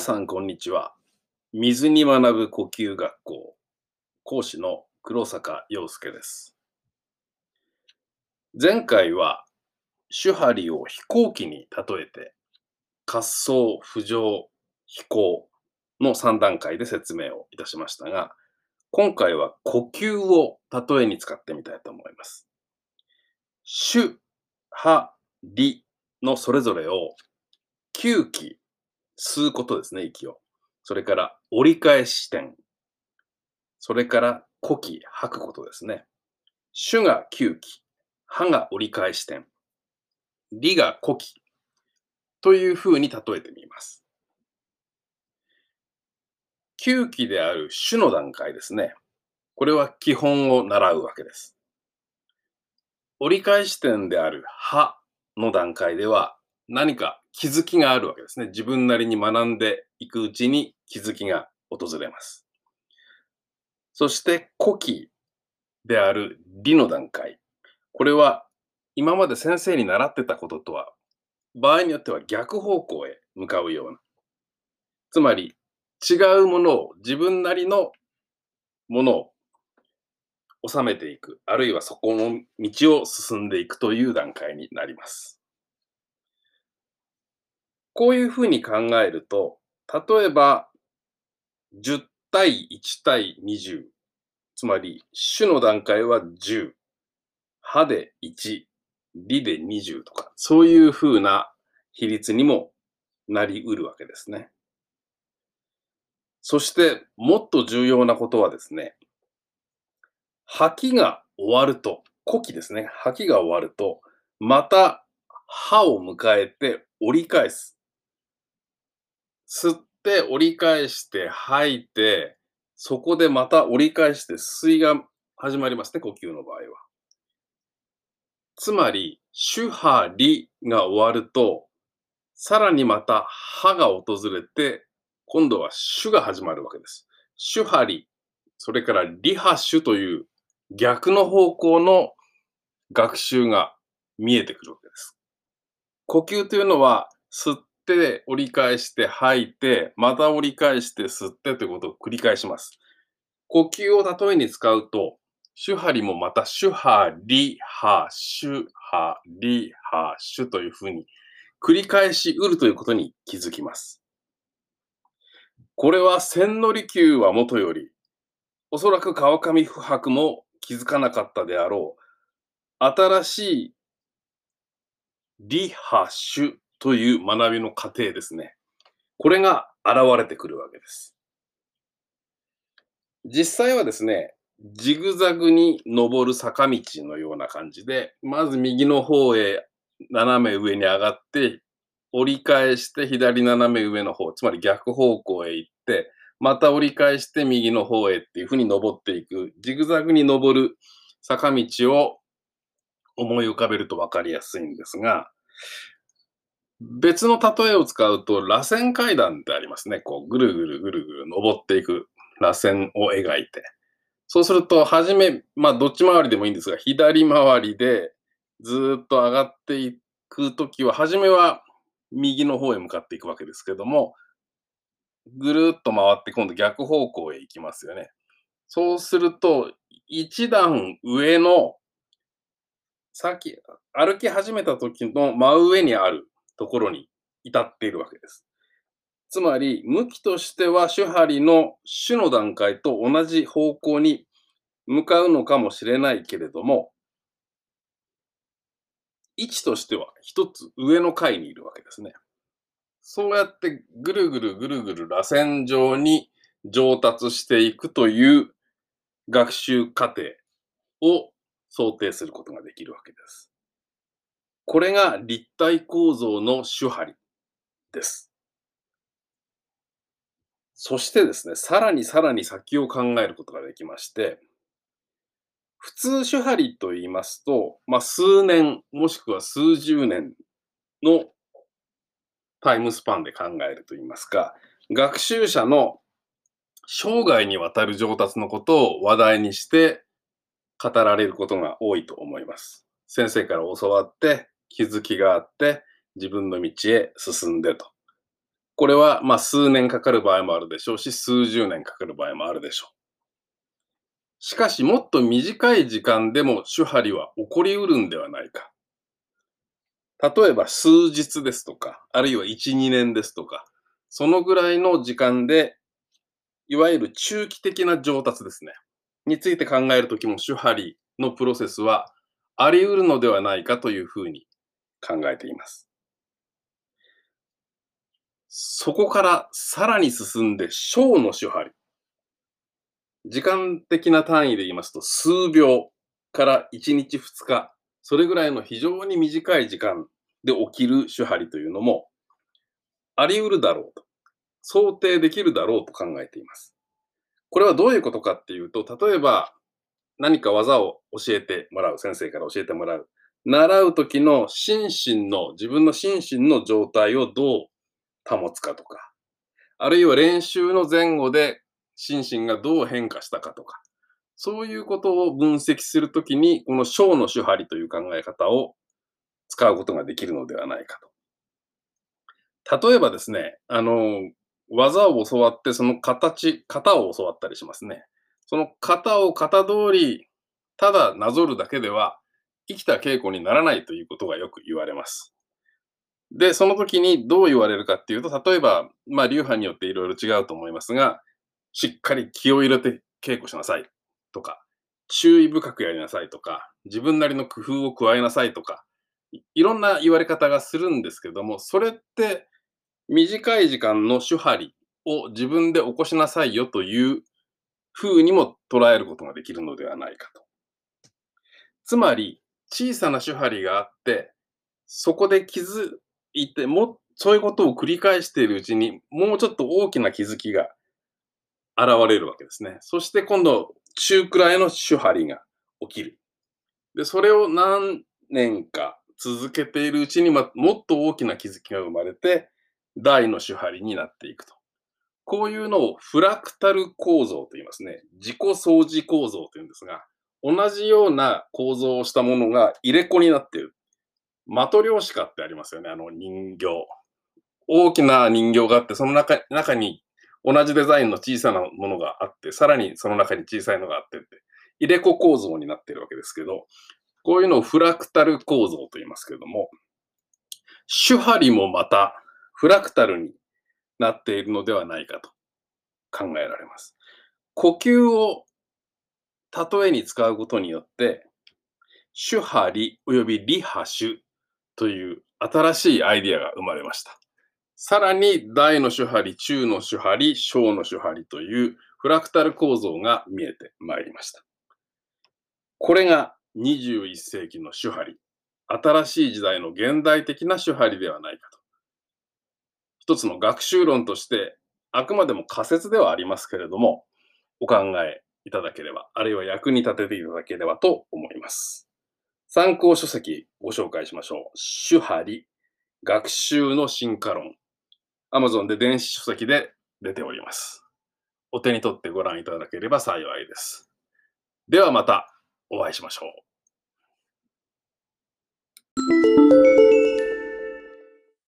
皆さん、こんにちは。水に学ぶ呼吸学校、講師の黒坂陽介です。前回は、手張りを飛行機に例えて、滑走、浮上、飛行の3段階で説明をいたしましたが、今回は呼吸を例えに使ってみたいと思います。手、張、りのそれぞれを吸気、吸うことですね、息を。それから折り返し点。それから呼気、吐くことですね。手が吸気、歯が折り返し点。理が呼気。というふうに例えてみます。吸気である手の段階ですね。これは基本を習うわけです。折り返し点である歯の段階では何か気づきがあるわけですね。自分なりに学んでいくうちに気づきが訪れます。そして呼気である理の段階。これは今まで先生に習ってたこととは場合によっては逆方向へ向かうような。つまり違うものを自分なりのものを収めていく。あるいはそこの道を進んでいくという段階になります。こういうふうに考えると、例えば、10対1対20。つまり、種の段階は10。歯で1。理で20とか、そういうふうな比率にもなりうるわけですね。そして、もっと重要なことはですね、吐きが終わると、呼気ですね。吐きが終わると、また歯を迎えて折り返す。吸って折り返して吐いて、そこでまた折り返して吸いが始まりますね、呼吸の場合は。つまり、手波理が終わると、さらにまた歯が訪れて、今度は手が始まるわけです。手波理、それから理波手という逆の方向の学習が見えてくるわけです。呼吸というのは、吸って折り返して吐いて、また折り返して吸ってということを繰り返します。呼吸を例えに使うと、手張りもまた手波理波手波理波手というふうに繰り返しうるということに気づきます。これは千利休はもとより、おそらく川上不白も気づかなかったであろう、新しい理波手という学びの過程ですね。これが現れてくるわけです。実際はですね、ジグザグに登る坂道のような感じで、まず右の方へ斜め上に上がって、折り返して左斜め上の方、つまり逆方向へ行って、また折り返して右の方へっていうふうに登っていく、ジグザグに登る坂道を思い浮かべると分かりやすいんですが、別の例えを使うと、螺旋階段ってありますね。こう、ぐるぐるぐるぐる登っていく螺旋を描いて。そうすると、はじめ、まあ、どっち回りでもいいんですが、左回りでずっと上がっていくときは、はじめは右の方へ向かっていくわけですけども、ぐるっと回って今度逆方向へ行きますよね。そうすると、一段上の、さっき歩き始めた時の真上にあるところに至っているわけです。つまり、向きとしては手張の種の段階と同じ方向に向かうのかもしれないけれども、位置としては一つ上の階にいるわけですね。そうやってぐるぐるぐるぐる螺旋状に上達していくという学習過程を想定することができるわけです。これが立体構造の手張です。そしてですね、さらにさらに先を考えることができまして、普通手張と言いますと、まあ、数年もしくは数十年のタイムスパンで考えると言いますか、学習者の生涯にわたる上達のことを話題にして語られることが多いと思います。先生から教わって気づきがあって自分の道へ進んでと。これはまあ数年かかる場合もあるでしょうし、数十年かかる場合もあるでしょう。しかし、もっと短い時間でも手張りは起こりうるんではないか。例えば数日ですとか、あるいは1、2年ですとか、そのぐらいの時間で、いわゆる中期的な上達ですね。について考えるときも手張りのプロセスはあり得るのではないかというふうに考えています。そこからさらに進んで小の手張り。時間的な単位で言いますと数秒から1日2日、それぐらいの非常に短い時間で起きる手張りというのもあり得るだろうと、想定できるだろうと考えています。これはどういうことかっていうと、例えば何か技を教えてもらう、先生から教えてもらう。習う時の心身の、自分の心身の状態をどう保つかとか、あるいは練習の前後で心身がどう変化したかとか、そういうことを分析するときに、この小の手張りという考え方を使うことができるのではないかと。例えばですね、あの、技を教わって、その形、型を教わったりしますね。その型を型通り、ただなぞるだけでは、生きた稽古にならないということがよく言われます。で、その時にどう言われるかっていうと、例えば、まあ、流派によっていろいろ違うと思いますが、しっかり気を入れて稽古しなさいとか、注意深くやりなさいとか、自分なりの工夫を加えなさいとか、いろんな言われ方がするんですけども、それって短い時間の手張りを自分で起こしなさいよという風にも捉えることができるのではないかと。つまり、小さな手張りがあって、そこで気づいて、も、そういうことを繰り返しているうちに、もうちょっと大きな気づきが現れるわけですね。そして今度、中くらいの手張りが起きる。で、それを何年か続けているうちに、ま、もっと大きな気づきが生まれて、大の手張りになっていくと。こういうのをフラクタル構造と言いますね。自己相似構造というんですが、同じような構造をしたものが入れ子になっている。マトリョーシカってありますよね、あの人形。大きな人形があって、その中中に同じデザインの小さなものがあって、さらにその中に小さいのがあってって、入れ子構造になっているわけですけど、こういうのをフラクタル構造と言いますけれども、手張りもまたフラクタルになっているのではないかと考えられます。呼吸を例えに使うことによって、手張り及び理波手という新しいアイディアが生まれました。さらに大の手張り、中の手張り、小の手張りというフラクタル構造が見えてまいりました。これが21世紀の手張り、新しい時代の現代的な手張りではないかと。一つの学習論として、あくまでも仮説ではありますけれども、お考えいただければ、あるいは役に立てていただければと思います。参考書籍ご紹介しましょう。手張り、学習の進化論。Amazon で電子書籍で出ております。お手に取ってご覧いただければ幸いです。ではまたお会いしましょう。